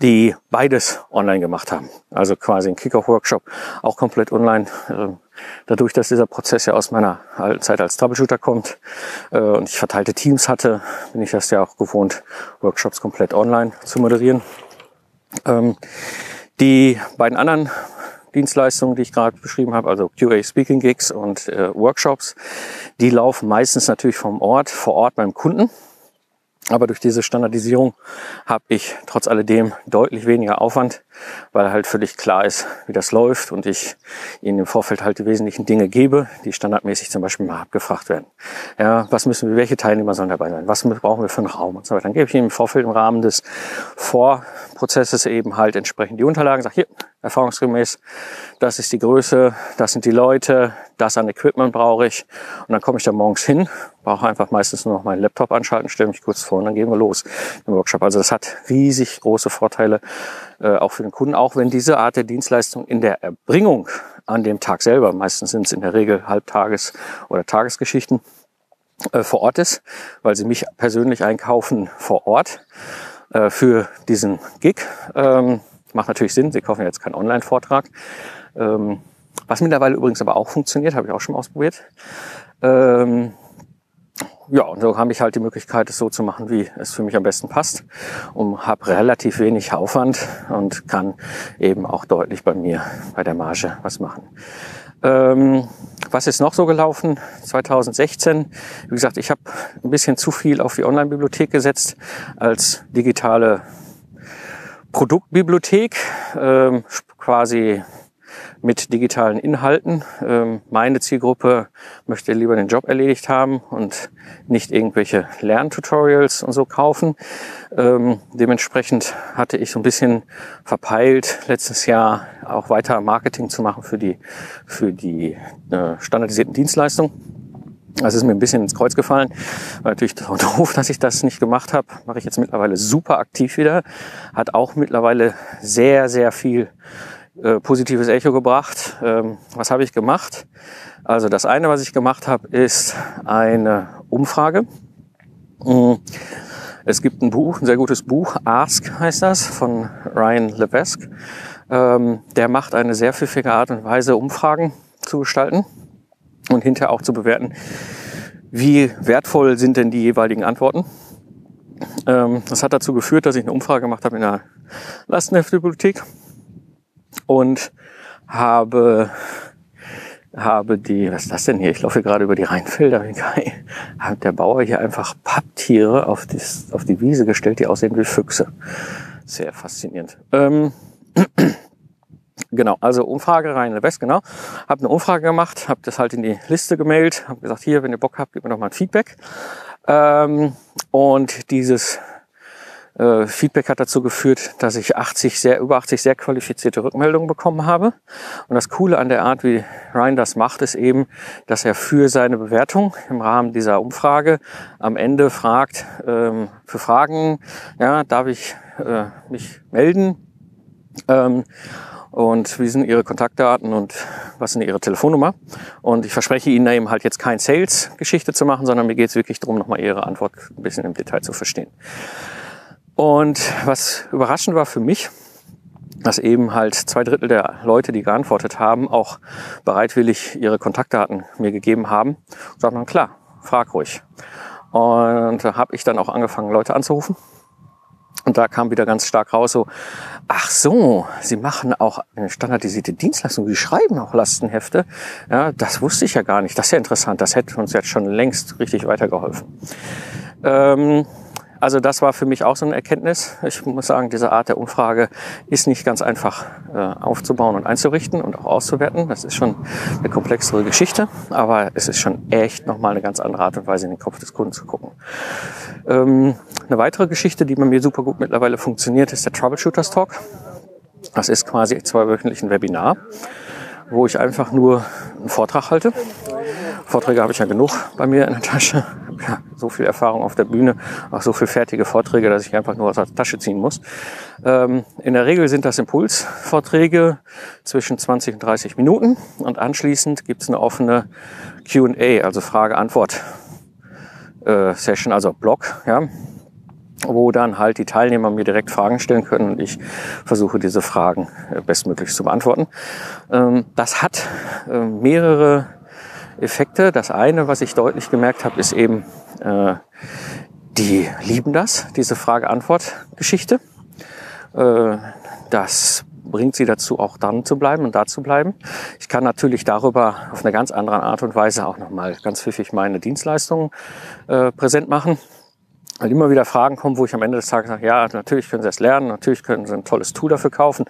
die beides online gemacht haben. Also quasi ein Kickoff-Workshop auch komplett online. Ähm, dadurch, dass dieser Prozess ja aus meiner alten Zeit als Troubleshooter kommt äh, und ich verteilte Teams hatte, bin ich das ja auch gewohnt, Workshops komplett online zu moderieren. Ähm, die beiden anderen Dienstleistungen, die ich gerade beschrieben habe, also QA Speaking Gigs und äh, Workshops, die laufen meistens natürlich vom Ort, vor Ort beim Kunden. Aber durch diese Standardisierung habe ich trotz alledem deutlich weniger Aufwand, weil halt völlig klar ist, wie das läuft und ich Ihnen im Vorfeld halt die wesentlichen Dinge gebe, die standardmäßig zum Beispiel mal abgefragt werden. Ja, was müssen wir, welche Teilnehmer sollen dabei sein? Was brauchen wir für einen Raum und so weiter? Dann gebe ich Ihnen im Vorfeld im Rahmen des Vorprozesses eben halt entsprechend die Unterlagen, sage hier, erfahrungsgemäß, das ist die Größe, das sind die Leute, das an Equipment brauche ich. Und dann komme ich da morgens hin, brauche einfach meistens nur noch meinen Laptop anschalten, stelle mich kurz vor und dann gehen wir los im Workshop. Also das hat riesig große Vorteile, äh, auch für den Kunden, auch wenn diese Art der Dienstleistung in der Erbringung an dem Tag selber, meistens sind es in der Regel Halbtages- oder Tagesgeschichten, äh, vor Ort ist, weil sie mich persönlich einkaufen vor Ort äh, für diesen Gig. Ähm, Macht natürlich Sinn, Sie kaufen jetzt keinen Online-Vortrag. Ähm, was mittlerweile übrigens aber auch funktioniert, habe ich auch schon ausprobiert. Ähm, ja, und so habe ich halt die Möglichkeit, es so zu machen, wie es für mich am besten passt und habe relativ wenig Aufwand und kann eben auch deutlich bei mir bei der Marge was machen. Ähm, was ist noch so gelaufen? 2016, wie gesagt, ich habe ein bisschen zu viel auf die Online-Bibliothek gesetzt als digitale Produktbibliothek, ähm, quasi mit digitalen Inhalten. Ähm, meine Zielgruppe möchte lieber den Job erledigt haben und nicht irgendwelche Lerntutorials und so kaufen. Ähm, dementsprechend hatte ich so ein bisschen verpeilt, letztes Jahr auch weiter Marketing zu machen für die, für die äh, standardisierten Dienstleistungen. Das ist mir ein bisschen ins Kreuz gefallen. War natürlich doof, dass ich das nicht gemacht habe. Mache ich jetzt mittlerweile super aktiv wieder. Hat auch mittlerweile sehr, sehr viel äh, positives Echo gebracht. Ähm, was habe ich gemacht? Also das eine, was ich gemacht habe, ist eine Umfrage. Mm, es gibt ein Buch, ein sehr gutes Buch, Ask heißt das, von Ryan Levesque. Ähm, der macht eine sehr pfiffige Art und Weise, Umfragen zu gestalten und hinterher auch zu bewerten, wie wertvoll sind denn die jeweiligen Antworten. Ähm, das hat dazu geführt, dass ich eine Umfrage gemacht habe in der Lastenheftbibliothek und habe habe die, was ist das denn hier? Ich laufe gerade über die Rheinfelder. Hat der Bauer hier einfach Papptiere auf, das, auf die Wiese gestellt, die aussehen wie Füchse. Sehr faszinierend. Ähm, Genau, also Umfrage rein in der West, genau. Habe eine Umfrage gemacht, habe das halt in die Liste gemailt, habe gesagt, hier, wenn ihr Bock habt, gebt mir doch mal ein Feedback. Ähm, und dieses äh, Feedback hat dazu geführt, dass ich 80 sehr, über 80 sehr qualifizierte Rückmeldungen bekommen habe. Und das Coole an der Art, wie Ryan das macht, ist eben, dass er für seine Bewertung im Rahmen dieser Umfrage am Ende fragt, ähm, für Fragen, ja, darf ich äh, mich melden? Ähm, und wie sind Ihre Kontaktdaten und was sind Ihre Telefonnummer. Und ich verspreche Ihnen eben halt jetzt kein Sales-Geschichte zu machen, sondern mir geht es wirklich darum, nochmal Ihre Antwort ein bisschen im Detail zu verstehen. Und was überraschend war für mich, dass eben halt zwei Drittel der Leute, die geantwortet haben, auch bereitwillig ihre Kontaktdaten mir gegeben haben. Sagt man, klar, frag ruhig. Und da habe ich dann auch angefangen, Leute anzurufen. Und da kam wieder ganz stark raus, so, ach so, Sie machen auch eine standardisierte Dienstleistung, Sie schreiben auch Lastenhefte. Ja, das wusste ich ja gar nicht. Das ist ja interessant. Das hätte uns jetzt schon längst richtig weitergeholfen. Ähm, also das war für mich auch so eine Erkenntnis. Ich muss sagen, diese Art der Umfrage ist nicht ganz einfach äh, aufzubauen und einzurichten und auch auszuwerten. Das ist schon eine komplexere Geschichte, aber es ist schon echt nochmal eine ganz andere Art und Weise, in den Kopf des Kunden zu gucken. Ähm, eine weitere Geschichte, die bei mir super gut mittlerweile funktioniert, ist der Troubleshooters Talk. Das ist quasi zweiwöchentlich ein Webinar, wo ich einfach nur einen Vortrag halte. Vorträge habe ich ja genug bei mir in der Tasche ja, so viel Erfahrung auf der Bühne, auch so viel fertige Vorträge, dass ich einfach nur aus der Tasche ziehen muss. Ähm, in der Regel sind das Impulsvorträge zwischen 20 und 30 Minuten und anschließend gibt es eine offene Q&A, also Frage-Antwort-Session, äh, also Blog, ja, wo dann halt die Teilnehmer mir direkt Fragen stellen können und ich versuche diese Fragen äh, bestmöglich zu beantworten. Ähm, das hat äh, mehrere Effekte. Das eine, was ich deutlich gemerkt habe, ist eben, äh, die lieben das, diese Frage-Antwort-Geschichte. Äh, das bringt sie dazu, auch dann zu bleiben und da zu bleiben. Ich kann natürlich darüber auf eine ganz andere Art und Weise auch nochmal ganz pfiffig meine Dienstleistungen äh, präsent machen weil immer wieder Fragen kommen, wo ich am Ende des Tages sage, ja, natürlich können Sie das lernen, natürlich können Sie ein tolles Tool dafür kaufen,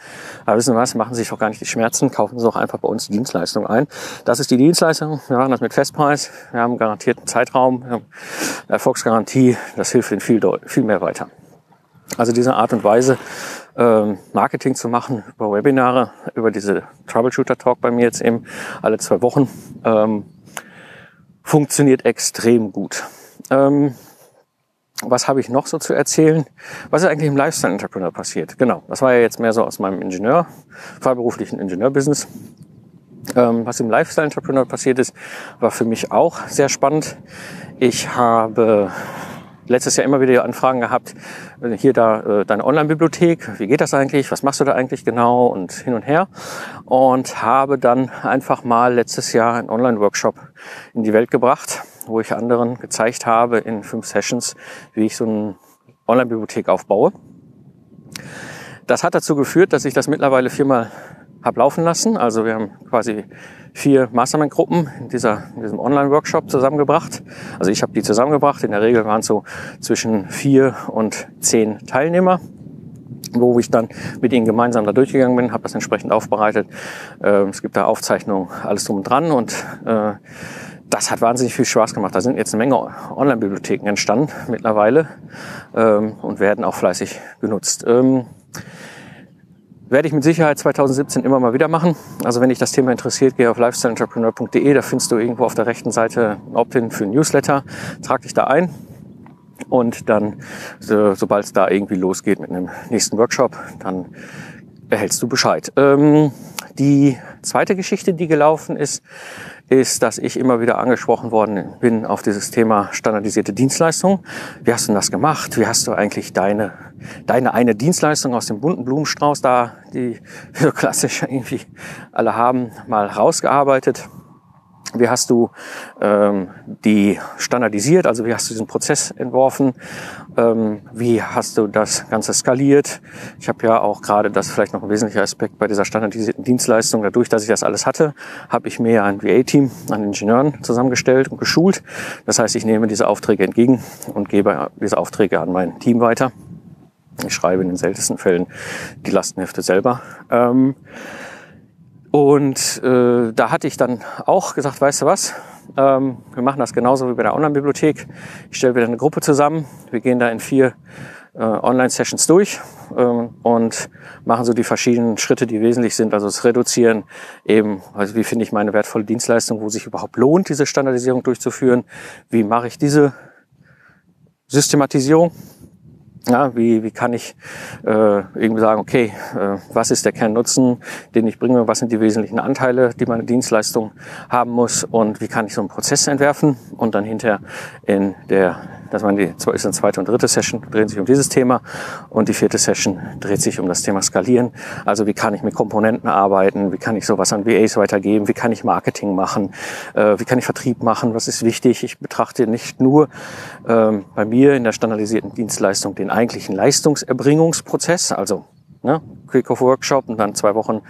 aber wissen Sie was, machen Sie sich doch gar nicht die Schmerzen, kaufen Sie doch einfach bei uns die Dienstleistung ein. Das ist die Dienstleistung, wir machen das mit Festpreis, wir haben einen garantierten Zeitraum, wir haben Erfolgsgarantie, das hilft Ihnen viel, viel mehr weiter. Also diese Art und Weise, ähm, Marketing zu machen über Webinare, über diese Troubleshooter-Talk bei mir jetzt eben alle zwei Wochen, ähm, funktioniert extrem gut. Ähm, was habe ich noch so zu erzählen? Was ist eigentlich im Lifestyle Entrepreneur passiert? Genau, das war ja jetzt mehr so aus meinem Ingenieur, freiberuflichen Ingenieurbusiness. Ähm, was im Lifestyle Entrepreneur passiert ist, war für mich auch sehr spannend. Ich habe letztes Jahr immer wieder Anfragen gehabt, äh, hier da äh, deine Online-Bibliothek, wie geht das eigentlich, was machst du da eigentlich genau und hin und her. Und habe dann einfach mal letztes Jahr einen Online-Workshop in die Welt gebracht, wo ich anderen gezeigt habe in fünf Sessions, wie ich so eine Online-Bibliothek aufbaue. Das hat dazu geführt, dass ich das mittlerweile viermal habe laufen lassen. Also wir haben quasi vier Mastermind-Gruppen in, dieser, in diesem Online-Workshop zusammengebracht. Also ich habe die zusammengebracht. In der Regel waren es so zwischen vier und zehn Teilnehmer wo ich dann mit ihnen gemeinsam da durchgegangen bin, habe das entsprechend aufbereitet. Ähm, es gibt da Aufzeichnungen, alles drum und dran und äh, das hat wahnsinnig viel Spaß gemacht. Da sind jetzt eine Menge Online-Bibliotheken entstanden mittlerweile ähm, und werden auch fleißig genutzt. Ähm, werde ich mit Sicherheit 2017 immer mal wieder machen. Also wenn dich das Thema interessiert, geh auf lifestyleentrepreneur.de, da findest du irgendwo auf der rechten Seite ein Opt-in für ein Newsletter. Trag dich da ein und dann, so, sobald es da irgendwie losgeht mit einem nächsten Workshop, dann erhältst du Bescheid. Ähm, die zweite Geschichte, die gelaufen ist, ist, dass ich immer wieder angesprochen worden bin auf dieses Thema standardisierte Dienstleistung. Wie hast du denn das gemacht? Wie hast du eigentlich deine, deine eine Dienstleistung aus dem bunten Blumenstrauß da, die wir so klassisch irgendwie alle haben, mal rausgearbeitet? Wie hast du ähm, die standardisiert? Also wie hast du diesen Prozess entworfen? Ähm, wie hast du das Ganze skaliert? Ich habe ja auch gerade, das vielleicht noch ein wesentlicher Aspekt bei dieser standardisierten Dienstleistung, dadurch, dass ich das alles hatte, habe ich mir ein VA-Team an Ingenieuren zusammengestellt und geschult. Das heißt, ich nehme diese Aufträge entgegen und gebe diese Aufträge an mein Team weiter. Ich schreibe in den seltensten Fällen die Lastenhefte selber. Ähm, und äh, da hatte ich dann auch gesagt, weißt du was, ähm, wir machen das genauso wie bei der Online-Bibliothek. Ich stelle wieder eine Gruppe zusammen. Wir gehen da in vier äh, Online-Sessions durch ähm, und machen so die verschiedenen Schritte, die wesentlich sind. Also das Reduzieren eben, also wie finde ich meine wertvolle Dienstleistung, wo sich überhaupt lohnt, diese Standardisierung durchzuführen. Wie mache ich diese Systematisierung? Ja, wie, wie kann ich äh, irgendwie sagen, okay, äh, was ist der Kernnutzen, den ich bringe, was sind die wesentlichen Anteile, die meine Dienstleistung haben muss? Und wie kann ich so einen Prozess entwerfen und dann hinterher in der Das waren die, ist eine zweite und dritte Session, drehen sich um dieses Thema. Und die vierte Session dreht sich um das Thema Skalieren. Also wie kann ich mit Komponenten arbeiten? Wie kann ich sowas an VAs weitergeben? Wie kann ich Marketing machen? Äh, wie kann ich Vertrieb machen? Was ist wichtig? Ich betrachte nicht nur ähm, bei mir in der standardisierten Dienstleistung den eigentlichen Leistungserbringungsprozess, also ne, Quick-Off-Workshop und dann zwei Wochen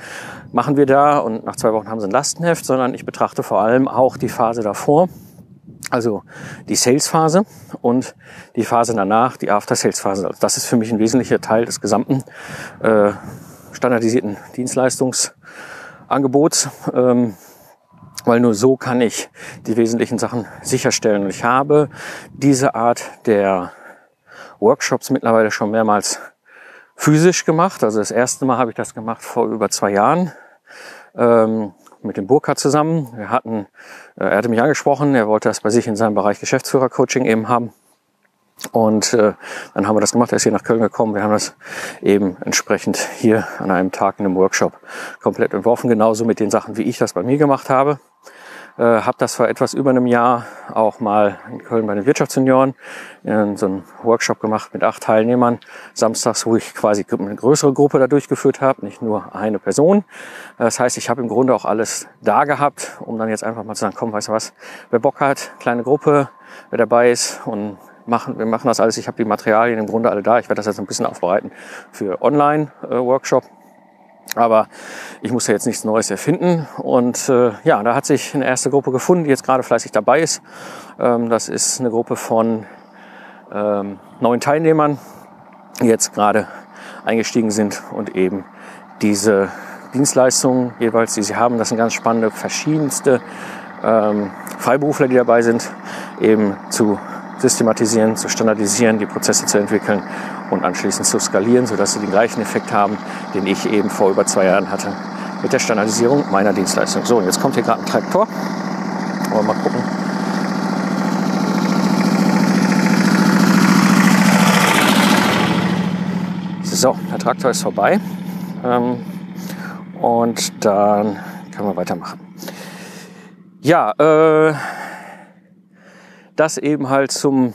machen wir da und nach zwei Wochen haben sie ein Lastenheft, sondern ich betrachte vor allem auch die Phase davor, also die Sales-Phase und die Phase danach, die After-Sales-Phase. Also das ist für mich ein wesentlicher Teil des gesamten äh, standardisierten Dienstleistungsangebots, ähm, weil nur so kann ich die wesentlichen Sachen sicherstellen. Und ich habe diese Art der Workshops mittlerweile schon mehrmals physisch gemacht. Also das erste Mal habe ich das gemacht vor über zwei Jahren ähm, mit dem Burkhardt zusammen. Wir hatten, äh, er hatte mich angesprochen, er wollte das bei sich in seinem Bereich Geschäftsführer-Coaching eben haben. Und äh, dann haben wir das gemacht, er ist hier nach Köln gekommen. Wir haben das eben entsprechend hier an einem Tag in einem Workshop komplett entworfen, genauso mit den Sachen, wie ich das bei mir gemacht habe. Äh, habe das vor etwas über einem Jahr auch mal in Köln bei den Wirtschaftssenioren in so einem Workshop gemacht mit acht Teilnehmern. Samstags, wo ich quasi eine größere Gruppe da durchgeführt habe, nicht nur eine Person. Das heißt, ich habe im Grunde auch alles da gehabt, um dann jetzt einfach mal zu sagen, komm, weißt du was, wer Bock hat, kleine Gruppe, wer dabei ist und machen, wir machen das alles. Ich habe die Materialien im Grunde alle da. Ich werde das jetzt ein bisschen aufbereiten für Online-Workshop. Aber ich muss ja jetzt nichts Neues erfinden. Und äh, ja, da hat sich eine erste Gruppe gefunden, die jetzt gerade fleißig dabei ist. Ähm, das ist eine Gruppe von ähm, neun Teilnehmern, die jetzt gerade eingestiegen sind und eben diese Dienstleistungen jeweils, die sie haben, das sind ganz spannende, verschiedenste ähm, Freiberufler, die dabei sind, eben zu systematisieren, zu standardisieren, die Prozesse zu entwickeln und anschließend zu skalieren, sodass sie den gleichen Effekt haben, den ich eben vor über zwei Jahren hatte mit der Standardisierung meiner Dienstleistung. So, und jetzt kommt hier gerade ein Traktor. Aber mal gucken. So, der Traktor ist vorbei. Ähm, und dann können wir weitermachen. Ja, äh, das eben halt zum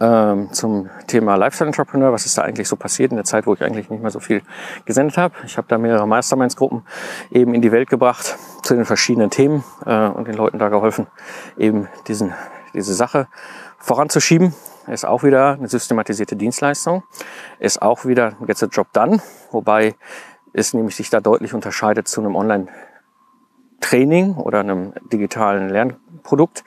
ähm, zum Thema Lifestyle Entrepreneur. Was ist da eigentlich so passiert in der Zeit, wo ich eigentlich nicht mehr so viel gesendet habe? Ich habe da mehrere Masterminds-Gruppen eben in die Welt gebracht zu den verschiedenen Themen äh, und den Leuten da geholfen, eben diesen, diese Sache voranzuschieben. Ist auch wieder eine systematisierte Dienstleistung. Ist auch wieder Get the Job Done, wobei es nämlich sich da deutlich unterscheidet zu einem Online- Training oder einem digitalen Lernprodukt,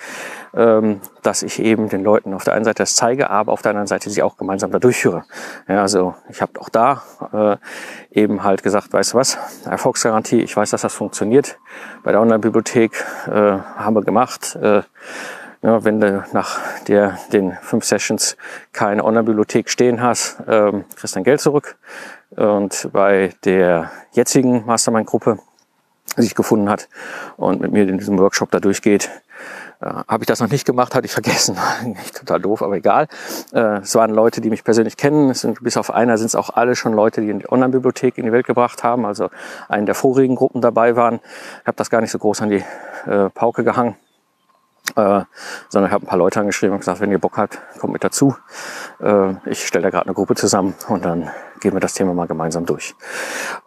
ähm, dass ich eben den Leuten auf der einen Seite das zeige, aber auf der anderen Seite sie auch gemeinsam da durchführe. Ja, also ich habe auch da äh, eben halt gesagt, weißt du was, Erfolgsgarantie, ich weiß, dass das funktioniert. Bei der Online-Bibliothek äh, haben wir gemacht. Äh, ja, wenn du nach der, den fünf Sessions keine Online-Bibliothek stehen hast, ähm, kriegst dein Geld zurück. Und bei der jetzigen Mastermind-Gruppe sich gefunden hat und mit mir in diesem Workshop da durchgeht. Äh, Habe ich das noch nicht gemacht, hatte ich vergessen. Total doof, aber egal. Äh, es waren Leute, die mich persönlich kennen. Sind, bis auf einer sind es auch alle schon Leute, die die Online-Bibliothek in die Welt gebracht haben, also einen der vorigen Gruppen dabei waren. Ich habe das gar nicht so groß an die äh, Pauke gehangen. Äh, sondern ich habe ein paar Leute angeschrieben und gesagt, wenn ihr Bock habt, kommt mit dazu. Äh, ich stelle da gerade eine Gruppe zusammen und dann gehen wir das Thema mal gemeinsam durch.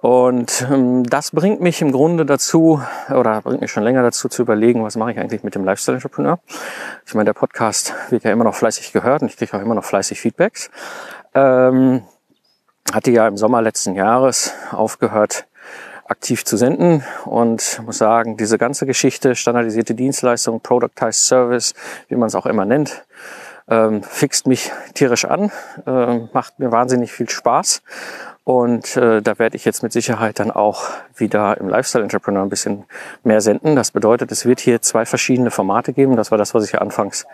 Und ähm, das bringt mich im Grunde dazu, oder bringt mich schon länger dazu zu überlegen, was mache ich eigentlich mit dem Lifestyle Entrepreneur. Ich meine, der Podcast wird ja immer noch fleißig gehört und ich kriege auch immer noch fleißig Feedbacks. Ähm, hatte ja im Sommer letzten Jahres aufgehört, aktiv zu senden und muss sagen, diese ganze Geschichte, standardisierte Dienstleistung, Productized Service, wie man es auch immer nennt, ähm, fixt mich tierisch an, äh, macht mir wahnsinnig viel Spaß und äh, da werde ich jetzt mit Sicherheit dann auch wieder im Lifestyle Entrepreneur ein bisschen mehr senden. Das bedeutet, es wird hier zwei verschiedene Formate geben. Das war das, was ich ja anfangs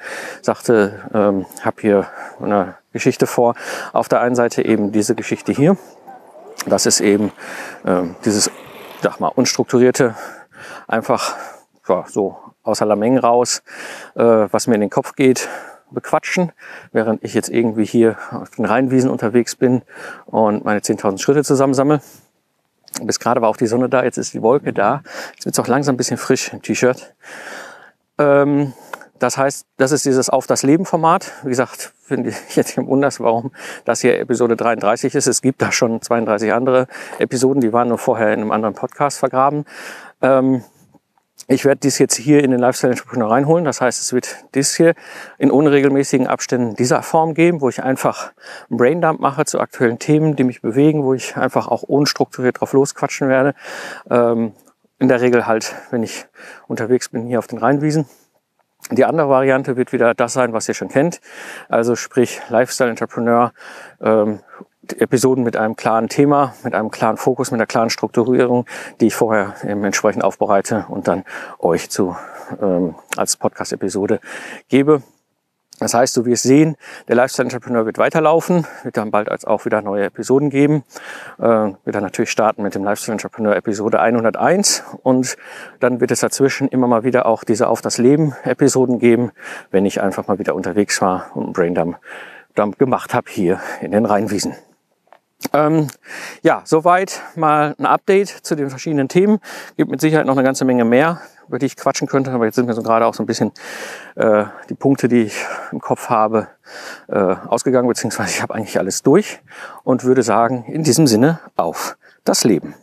sagte. Ähm, habe hier eine Geschichte vor. Auf der einen Seite eben diese Geschichte hier. Das ist eben ähm, dieses sag mal, unstrukturierte, einfach ja, so außer Lameng raus, äh, was mir in den Kopf geht, bequatschen, während ich jetzt irgendwie hier auf den Rheinwiesen unterwegs bin und meine 10.000 Schritte zusammensammle. Bis gerade war auch die Sonne da, jetzt ist die Wolke da. Jetzt wird es auch langsam ein bisschen frisch im T-Shirt. Ähm, das heißt, das ist dieses Auf das Leben Format. Wie gesagt, finde ich jetzt im Wunders, warum das hier Episode 33 ist. Es gibt da schon 32 andere Episoden, die waren nur vorher in einem anderen Podcast vergraben. Ähm, ich werde dies jetzt hier in den Lifestyle Entrepreneur reinholen. Das heißt, es wird dies hier in unregelmäßigen Abständen dieser Form geben, wo ich einfach einen Braindump mache zu aktuellen Themen, die mich bewegen, wo ich einfach auch unstrukturiert drauf losquatschen werde. Ähm, in der Regel halt, wenn ich unterwegs bin, hier auf den Rheinwiesen. Die andere Variante wird wieder das sein, was ihr schon kennt. Also sprich Lifestyle Entrepreneur, ähm, Episoden mit einem klaren Thema, mit einem klaren Fokus, mit einer klaren Strukturierung, die ich vorher eben entsprechend aufbereite und dann euch zu ähm, als Podcast-Episode gebe. Das heißt, so wie wir es sehen, der Lifestyle Entrepreneur wird weiterlaufen, wird dann bald als auch wieder neue Episoden geben. Äh, wird dann natürlich starten mit dem Lifestyle Entrepreneur Episode 101 und dann wird es dazwischen immer mal wieder auch diese Auf das Leben Episoden geben, wenn ich einfach mal wieder unterwegs war und einen Braindump Dump gemacht habe hier in den Rheinwiesen. Ähm, ja, soweit mal ein Update zu den verschiedenen Themen. Gibt mit Sicherheit noch eine ganze Menge mehr, über die ich quatschen könnte, aber jetzt sind mir so gerade auch so ein bisschen äh, die Punkte, die ich im Kopf habe, äh, ausgegangen, beziehungsweise ich habe eigentlich alles durch und würde sagen, in diesem Sinne auf das Leben.